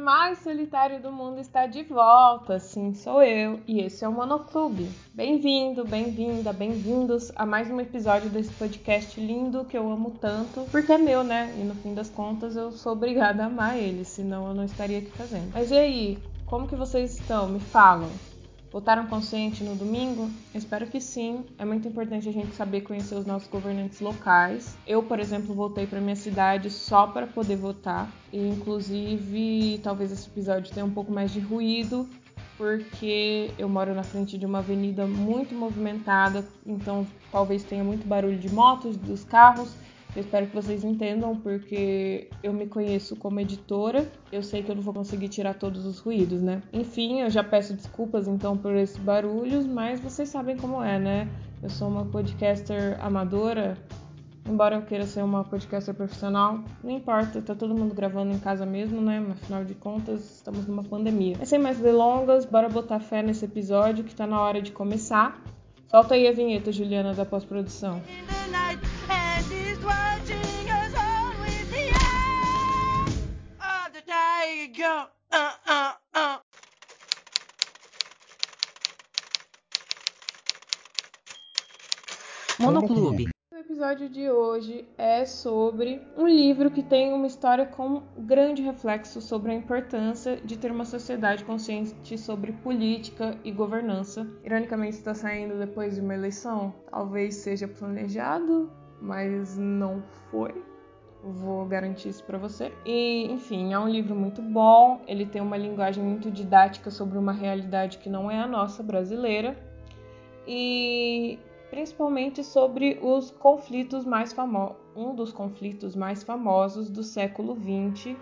mais solitário do mundo está de volta. Sim, sou eu e esse é o Monoclube. Bem-vindo, bem-vinda, bem-vindos a mais um episódio desse podcast lindo que eu amo tanto, porque é meu, né? E no fim das contas eu sou obrigada a amar ele, senão eu não estaria aqui fazendo. Mas e aí, como que vocês estão? Me falam. Votaram consciente no domingo? Espero que sim. É muito importante a gente saber conhecer os nossos governantes locais. Eu, por exemplo, voltei para minha cidade só para poder votar. E, inclusive, talvez esse episódio tenha um pouco mais de ruído, porque eu moro na frente de uma avenida muito movimentada, então talvez tenha muito barulho de motos, dos carros. Eu espero que vocês entendam, porque eu me conheço como editora. Eu sei que eu não vou conseguir tirar todos os ruídos, né? Enfim, eu já peço desculpas então por esses barulhos, mas vocês sabem como é, né? Eu sou uma podcaster amadora. Embora eu queira ser uma podcaster profissional, não importa, tá todo mundo gravando em casa mesmo, né? Afinal de contas, estamos numa pandemia. Mas sem mais delongas, bora botar fé nesse episódio que tá na hora de começar. Solta aí a vinheta, Juliana, da pós-produção. Monoclube. O episódio de hoje é sobre um livro que tem uma história com grande reflexo sobre a importância de ter uma sociedade consciente sobre política e governança. Ironicamente, está saindo depois de uma eleição. Talvez seja planejado, mas não foi. Vou garantir isso para você. E, enfim, é um livro muito bom. Ele tem uma linguagem muito didática sobre uma realidade que não é a nossa brasileira. E principalmente sobre os conflitos mais famosos, um dos conflitos mais famosos do século XX,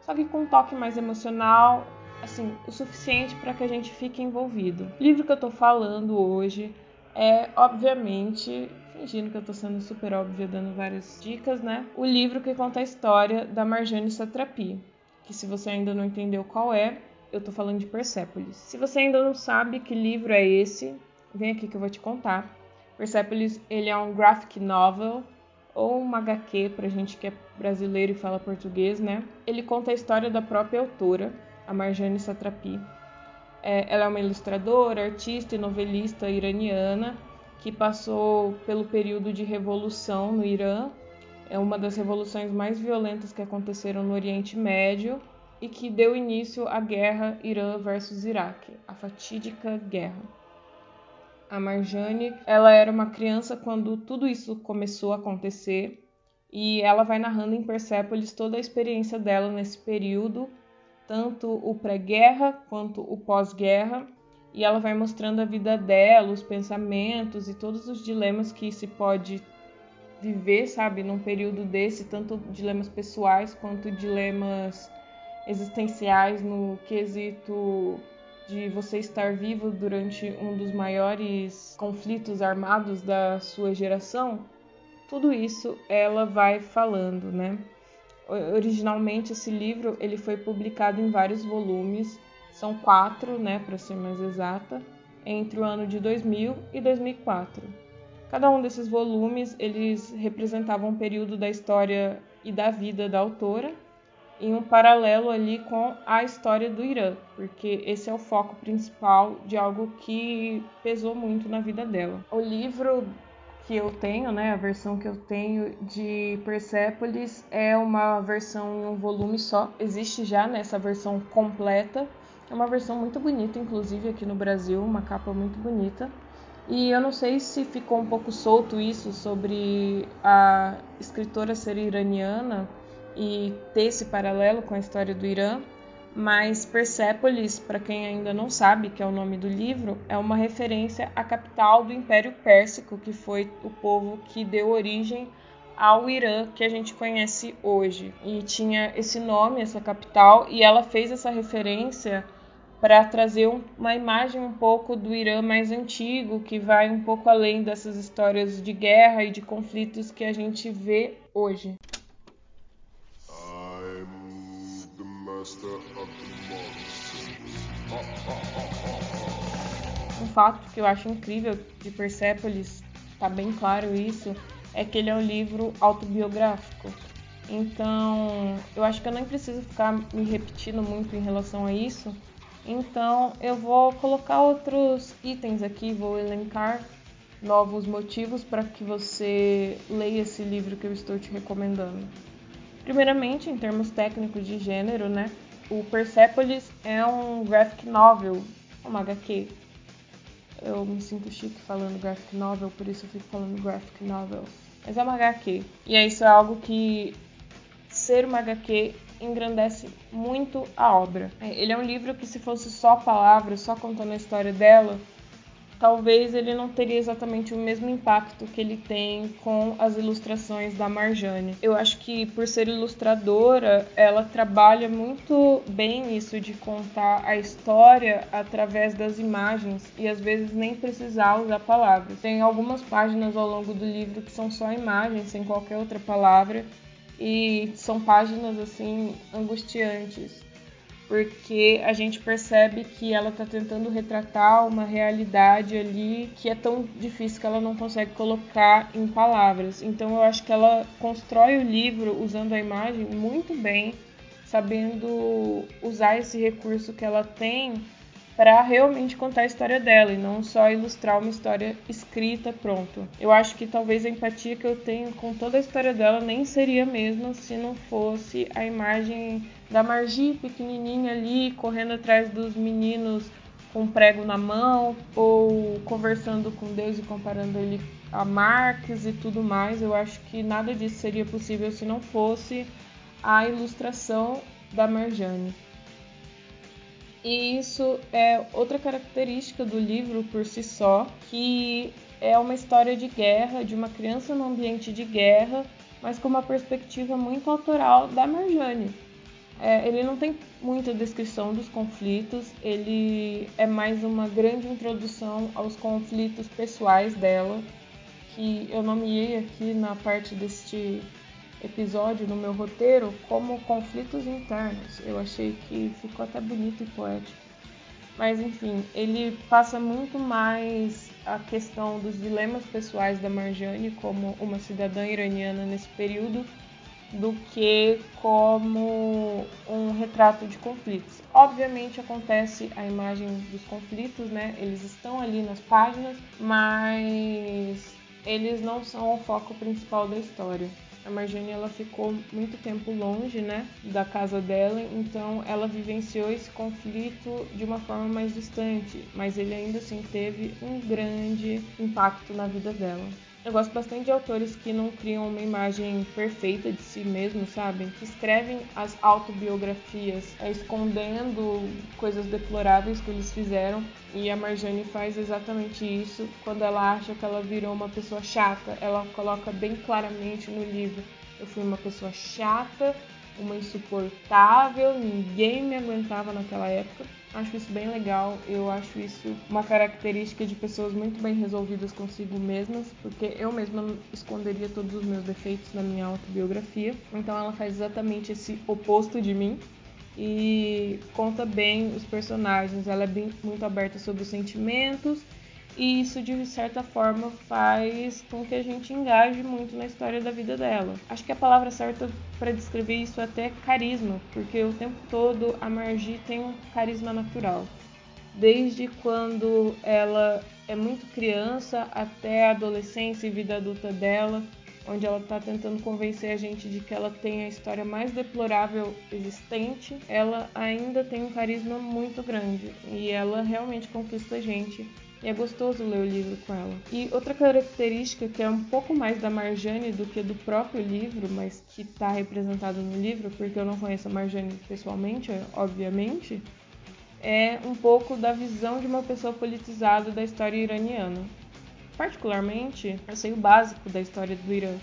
só que com um toque mais emocional, assim, o suficiente para que a gente fique envolvido. O livro que eu tô falando hoje é, obviamente, fingindo que eu tô sendo super óbvia, dando várias dicas, né? O livro que conta a história da Marjane Satrapi, que se você ainda não entendeu qual é, eu tô falando de Persépolis. Se você ainda não sabe que livro é esse, vem aqui que eu vou te contar. Persepolis ele é um graphic novel ou uma HQ para gente que é brasileiro e fala português, né? Ele conta a história da própria autora, a Marjane Satrapi. É, ela é uma ilustradora, artista e novelista iraniana que passou pelo período de revolução no Irã. É uma das revoluções mais violentas que aconteceram no Oriente Médio e que deu início à guerra Irã versus Iraque, a fatídica guerra a Marjane, ela era uma criança quando tudo isso começou a acontecer e ela vai narrando em Persépolis toda a experiência dela nesse período, tanto o pré-guerra quanto o pós-guerra, e ela vai mostrando a vida dela, os pensamentos e todos os dilemas que se pode viver, sabe, num período desse, tanto dilemas pessoais quanto dilemas existenciais no quesito de você estar vivo durante um dos maiores conflitos armados da sua geração, tudo isso ela vai falando, né? Originalmente esse livro ele foi publicado em vários volumes, são quatro, né, para ser mais exata, entre o ano de 2000 e 2004. Cada um desses volumes eles representavam um período da história e da vida da autora em um paralelo ali com a história do Irã, porque esse é o foco principal de algo que pesou muito na vida dela. O livro que eu tenho, né, a versão que eu tenho de Persepolis é uma versão em um volume só. Existe já nessa versão completa. É uma versão muito bonita, inclusive aqui no Brasil, uma capa muito bonita. E eu não sei se ficou um pouco solto isso sobre a escritora ser iraniana, e ter esse paralelo com a história do Irã, mas Persépolis, para quem ainda não sabe, que é o nome do livro, é uma referência à capital do Império Pérsico, que foi o povo que deu origem ao Irã que a gente conhece hoje. E tinha esse nome, essa capital, e ela fez essa referência para trazer uma imagem um pouco do Irã mais antigo, que vai um pouco além dessas histórias de guerra e de conflitos que a gente vê hoje. Um fato que eu acho incrível de Persepolis, tá bem claro isso, é que ele é um livro autobiográfico. Então, eu acho que eu nem preciso ficar me repetindo muito em relação a isso. Então, eu vou colocar outros itens aqui, vou elencar novos motivos para que você leia esse livro que eu estou te recomendando. Primeiramente, em termos técnicos de gênero, né? O Persepolis é um graphic novel, uma HQ. Eu me sinto chique falando graphic novel, por isso eu fico falando graphic novel. Mas é uma HQ. E isso é algo que ser uma HQ engrandece muito a obra. Ele é um livro que se fosse só palavras, só contando a história dela, talvez ele não teria exatamente o mesmo impacto que ele tem com as ilustrações da Marjane. Eu acho que por ser ilustradora, ela trabalha muito bem isso de contar a história através das imagens e às vezes nem precisar usar palavras. Tem algumas páginas ao longo do livro que são só imagens, sem qualquer outra palavra, e são páginas assim angustiantes porque a gente percebe que ela está tentando retratar uma realidade ali que é tão difícil que ela não consegue colocar em palavras. Então eu acho que ela constrói o livro usando a imagem muito bem, sabendo usar esse recurso que ela tem para realmente contar a história dela e não só ilustrar uma história escrita pronto. Eu acho que talvez a empatia que eu tenho com toda a história dela nem seria a mesma se não fosse a imagem da Margie pequenininha ali correndo atrás dos meninos com prego na mão ou conversando com Deus e comparando ele a Marx e tudo mais. Eu acho que nada disso seria possível se não fosse a ilustração da Marjane. E isso é outra característica do livro por si só, que é uma história de guerra, de uma criança no ambiente de guerra, mas com uma perspectiva muito autoral da Marjane. É, ele não tem muita descrição dos conflitos, ele é mais uma grande introdução aos conflitos pessoais dela, que eu nomeei aqui na parte deste episódio no meu roteiro como conflitos internos. Eu achei que ficou até bonito e poético. Mas enfim, ele passa muito mais a questão dos dilemas pessoais da Marjane como uma cidadã iraniana nesse período do que como um retrato de conflitos. Obviamente acontece a imagem dos conflitos, né? Eles estão ali nas páginas, mas eles não são o foco principal da história. A Marjane ela ficou muito tempo longe, né, da casa dela, então ela vivenciou esse conflito de uma forma mais distante, mas ele ainda assim teve um grande impacto na vida dela. Eu gosto bastante de autores que não criam uma imagem perfeita de si mesmo, sabe? Que escrevem as autobiografias é, escondendo coisas deploráveis que eles fizeram. E a Marjane faz exatamente isso quando ela acha que ela virou uma pessoa chata. Ela coloca bem claramente no livro: Eu fui uma pessoa chata, uma insuportável, ninguém me aguentava naquela época. Acho isso bem legal, eu acho isso uma característica de pessoas muito bem resolvidas consigo mesmas, porque eu mesma esconderia todos os meus defeitos na minha autobiografia. Então ela faz exatamente esse oposto de mim e conta bem os personagens. Ela é bem, muito aberta sobre os sentimentos e isso de certa forma faz com que a gente engaje muito na história da vida dela. Acho que a palavra certa para descrever isso é até carisma, porque o tempo todo a Margie tem um carisma natural. Desde quando ela é muito criança até a adolescência e vida adulta dela, onde ela está tentando convencer a gente de que ela tem a história mais deplorável existente, ela ainda tem um carisma muito grande e ela realmente conquista a gente e é gostoso ler o livro com ela. E outra característica que é um pouco mais da Marjane do que do próprio livro, mas que está representado no livro, porque eu não conheço a Marjane pessoalmente, obviamente, é um pouco da visão de uma pessoa politizada da história iraniana. Particularmente, eu sei o básico da história do Irã.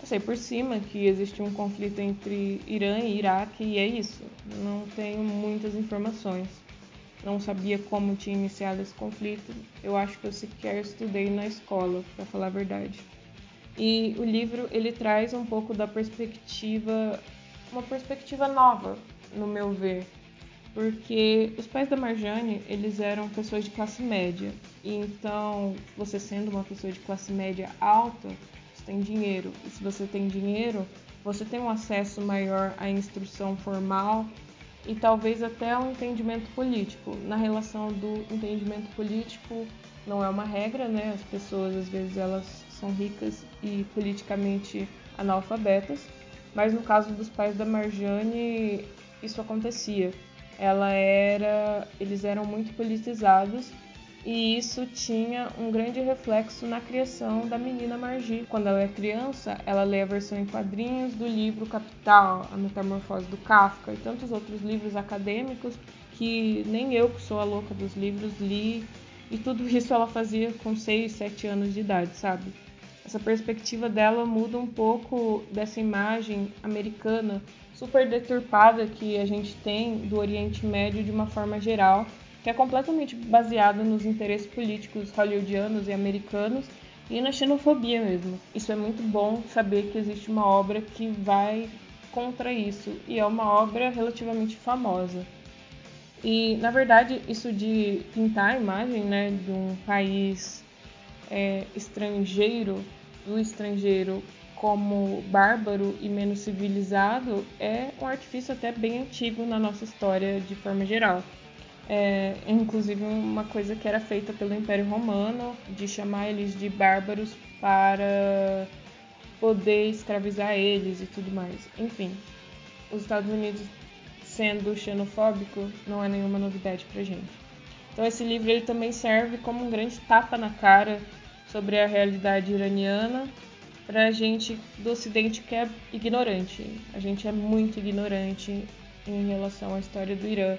Eu sei por cima que existe um conflito entre Irã e Iraque e é isso. Não tenho muitas informações não sabia como tinha iniciado esse conflito. Eu acho que eu sequer estudei na escola, para falar a verdade. E o livro ele traz um pouco da perspectiva, uma perspectiva nova, no meu ver, porque os pais da Marjane eles eram pessoas de classe média. E então, você sendo uma pessoa de classe média alta, você tem dinheiro. E se você tem dinheiro, você tem um acesso maior à instrução formal e talvez até ao entendimento político. Na relação do entendimento político, não é uma regra, né? As pessoas às vezes elas são ricas e politicamente analfabetas, mas no caso dos pais da Marjane, isso acontecia. Ela era, eles eram muito politizados e isso tinha um grande reflexo na criação da menina Margi. Quando ela é criança, ela lê a versão em quadrinhos do livro Capital, A Metamorfose do Kafka e tantos outros livros acadêmicos que nem eu, que sou a louca dos livros, li. E tudo isso ela fazia com 6, 7 anos de idade, sabe? Essa perspectiva dela muda um pouco dessa imagem americana super deturpada que a gente tem do Oriente Médio de uma forma geral que é completamente baseado nos interesses políticos hollywoodianos e americanos e na xenofobia mesmo. Isso é muito bom saber que existe uma obra que vai contra isso e é uma obra relativamente famosa. E na verdade isso de pintar a imagem né, de um país é, estrangeiro, do estrangeiro como bárbaro e menos civilizado é um artifício até bem antigo na nossa história de forma geral é, inclusive uma coisa que era feita pelo Império Romano, de chamar eles de bárbaros para poder escravizar eles e tudo mais. Enfim, os Estados Unidos sendo xenofóbico não é nenhuma novidade pra gente. Então esse livro ele também serve como um grande tapa na cara sobre a realidade iraniana para a gente do Ocidente que é ignorante. A gente é muito ignorante em relação à história do Irã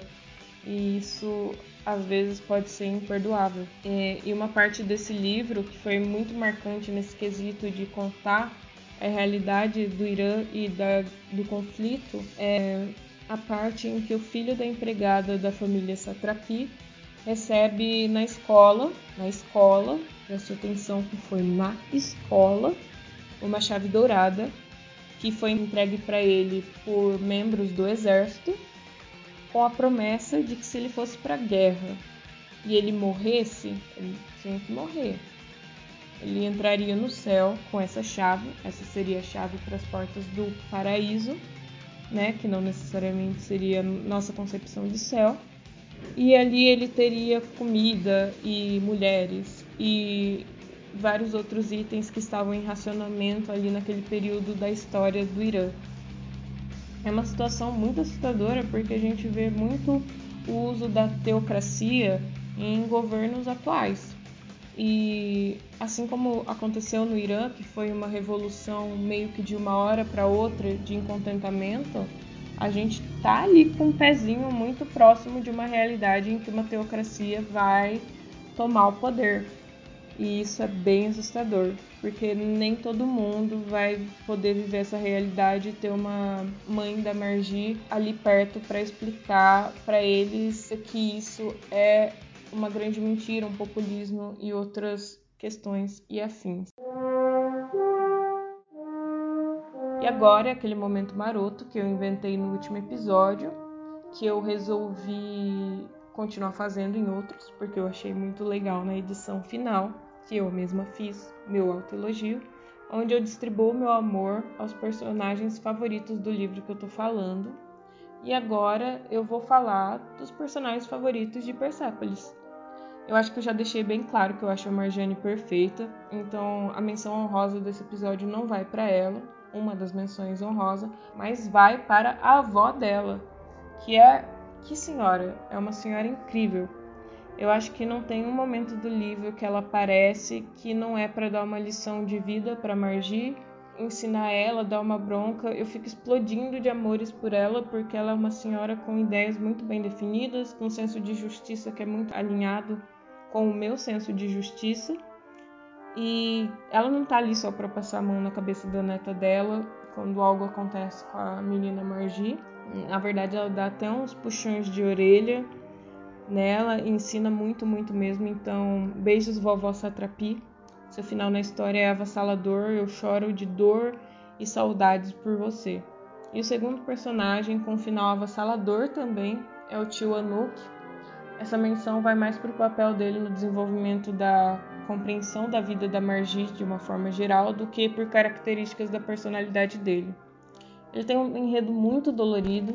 e isso às vezes pode ser imperdoável. E uma parte desse livro que foi muito marcante nesse quesito de contar a realidade do Irã e da, do conflito é a parte em que o filho da empregada da família Satrapi recebe na escola, na escola, preste atenção que foi na escola, uma chave dourada que foi entregue para ele por membros do exército com a promessa de que se ele fosse para a guerra e ele morresse, ele tinha que morrer. Ele entraria no céu com essa chave, essa seria a chave para as portas do paraíso, né, que não necessariamente seria nossa concepção de céu. E ali ele teria comida e mulheres e vários outros itens que estavam em racionamento ali naquele período da história do Irã é uma situação muito assustadora porque a gente vê muito o uso da teocracia em governos atuais. E assim como aconteceu no Irã, que foi uma revolução meio que de uma hora para outra de incontentamento, a gente tá ali com um pezinho muito próximo de uma realidade em que uma teocracia vai tomar o poder. E isso é bem assustador, porque nem todo mundo vai poder viver essa realidade e ter uma mãe da Margi ali perto para explicar para eles que isso é uma grande mentira, um populismo e outras questões e afins. E agora é aquele momento maroto que eu inventei no último episódio, que eu resolvi continuar fazendo em outros, porque eu achei muito legal na edição final, que eu mesma fiz, meu autoelogio, onde eu distribuo meu amor aos personagens favoritos do livro que eu tô falando. E agora eu vou falar dos personagens favoritos de Persepolis. Eu acho que eu já deixei bem claro que eu acho a Marjane perfeita, então a menção honrosa desse episódio não vai para ela, uma das menções honrosas, mas vai para a avó dela, que é que senhora, é uma senhora incrível. Eu acho que não tem um momento do livro que ela aparece que não é para dar uma lição de vida para Margie, ensinar ela, dar uma bronca. Eu fico explodindo de amores por ela porque ela é uma senhora com ideias muito bem definidas, com um senso de justiça que é muito alinhado com o meu senso de justiça. E ela não tá ali só para passar a mão na cabeça da neta dela quando algo acontece com a menina Margie. Na verdade, ela dá até uns puxões de orelha nela ensina muito, muito mesmo. Então, beijos, vovó Satrapi. Seu final na história é avassalador. Eu choro de dor e saudades por você. E o segundo personagem com final avassalador também é o tio Anuk. Essa menção vai mais para o papel dele no desenvolvimento da compreensão da vida da Margit de uma forma geral do que por características da personalidade dele. Ele tem um enredo muito dolorido,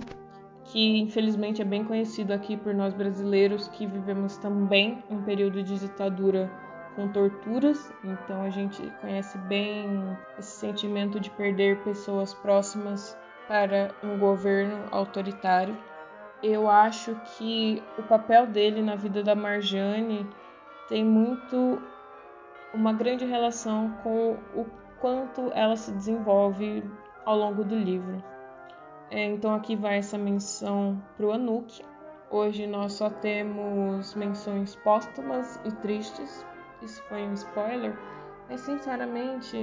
que infelizmente é bem conhecido aqui por nós brasileiros que vivemos também um período de ditadura com torturas, então a gente conhece bem esse sentimento de perder pessoas próximas para um governo autoritário. Eu acho que o papel dele na vida da Marjane tem muito uma grande relação com o quanto ela se desenvolve ao longo do livro. É, então aqui vai essa menção para o Anuk. Hoje nós só temos menções póstumas e tristes, isso foi um spoiler, mas sinceramente,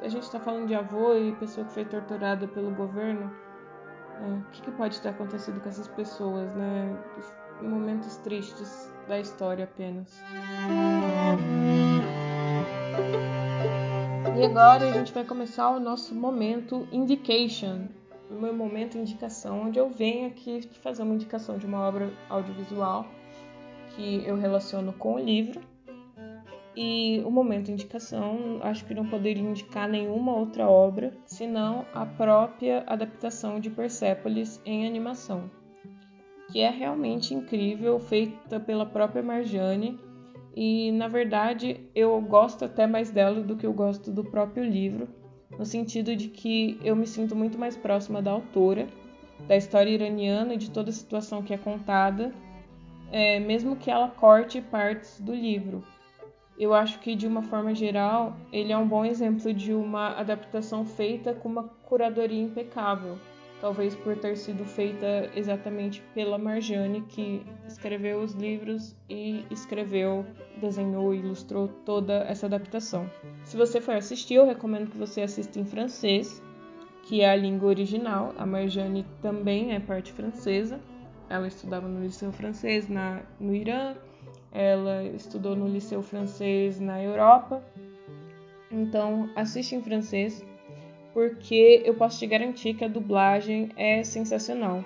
a gente está falando de avô e pessoa que foi torturada pelo governo. É, o que, que, pode ter acontecido com essas pessoas, né? Momentos tristes da história apenas. E agora a gente vai começar o nosso momento indication, o meu momento indicação, onde eu venho aqui fazer uma indicação de uma obra audiovisual que eu relaciono com o livro e o momento indicação, acho que não poderia indicar nenhuma outra obra, senão a própria adaptação de Persepolis em animação, que é realmente incrível, feita pela própria Marjane. E na verdade eu gosto até mais dela do que eu gosto do próprio livro, no sentido de que eu me sinto muito mais próxima da autora, da história iraniana e de toda a situação que é contada, é, mesmo que ela corte partes do livro. Eu acho que de uma forma geral ele é um bom exemplo de uma adaptação feita com uma curadoria impecável, talvez por ter sido feita exatamente pela Marjane, que escreveu os livros e escreveu, desenhou e ilustrou toda essa adaptação. Se você for assistir, eu recomendo que você assista em francês, que é a língua original. A Marjane também é parte francesa. Ela estudava no liceu francês na, no Irã ela estudou no liceu francês na Europa. Então, assiste em francês, porque eu posso te garantir que a dublagem é sensacional.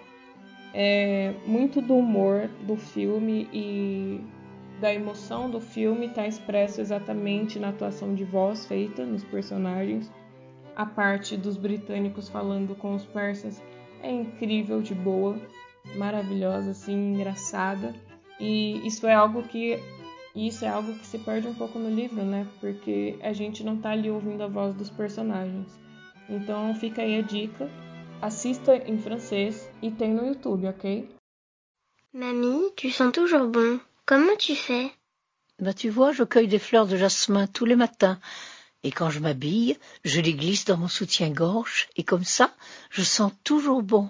É muito do humor do filme e da emoção do filme está expresso exatamente na atuação de voz feita nos personagens. A parte dos britânicos falando com os persas é incrível de boa, maravilhosa, assim, engraçada. E isso é algo que isso é algo que se perde um pouco no livro, né? Porque a gente não tá ali ouvindo a voz dos personagens. Então fica aí a dica. Assista em francês e tem no YouTube, ok? Mamie, tu sens toujours bon. Comment tu fais? Bah tu vois, je cueille des fleurs de jasmin tous les matins. Et quand je m'habille, je les glisse dans mon soutien-gorge. Et comme ça, je sens toujours bon.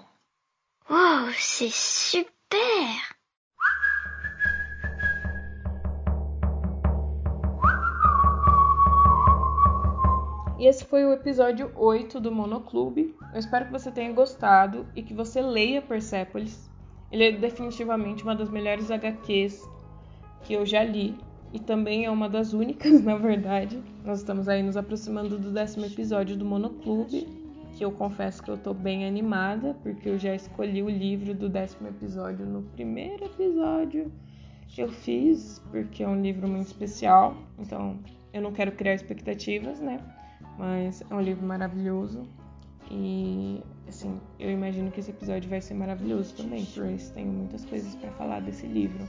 Oh, c'est super E esse foi o episódio 8 do Monoclube. Eu espero que você tenha gostado e que você leia Persepolis. Ele é definitivamente uma das melhores HQs que eu já li e também é uma das únicas, na verdade. Nós estamos aí nos aproximando do décimo episódio do Monoclube, que eu confesso que eu tô bem animada, porque eu já escolhi o livro do décimo episódio no primeiro episódio que eu fiz, porque é um livro muito especial, então eu não quero criar expectativas, né? Mas é um livro maravilhoso. E, assim, eu imagino que esse episódio vai ser maravilhoso também, pois tenho muitas coisas para falar desse livro.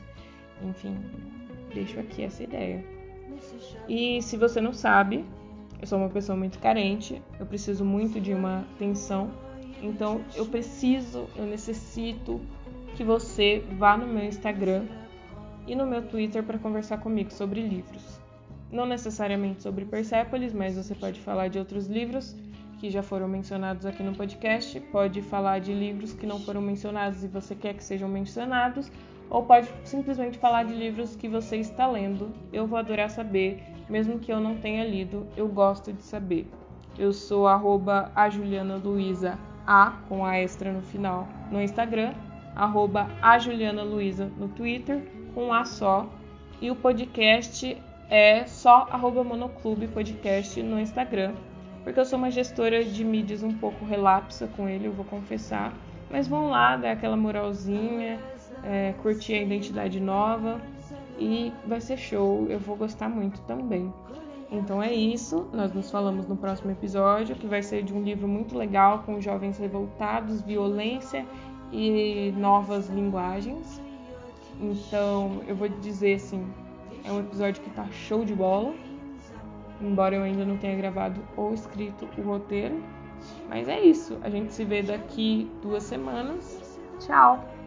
Enfim, deixo aqui essa ideia. E se você não sabe, eu sou uma pessoa muito carente, eu preciso muito de uma atenção. Então, eu preciso, eu necessito que você vá no meu Instagram e no meu Twitter para conversar comigo sobre livros não necessariamente sobre Persépolis, mas você pode falar de outros livros que já foram mencionados aqui no podcast, pode falar de livros que não foram mencionados e você quer que sejam mencionados, ou pode simplesmente falar de livros que você está lendo. Eu vou adorar saber, mesmo que eu não tenha lido, eu gosto de saber. Eu sou arroba a Juliana Luiza A, com a extra no final, no Instagram, arroba a Juliana Luiza no Twitter, com A só. E o podcast é só arroba monoclube podcast no Instagram, porque eu sou uma gestora de mídias um pouco relapsa com ele, eu vou confessar. Mas vão lá, dar aquela moralzinha, é, curtir a identidade nova e vai ser show, eu vou gostar muito também. Então é isso, nós nos falamos no próximo episódio, que vai ser de um livro muito legal com jovens revoltados, violência e novas linguagens. Então eu vou dizer assim, é um episódio que tá show de bola, embora eu ainda não tenha gravado ou escrito o roteiro. Mas é isso, a gente se vê daqui duas semanas. Tchau!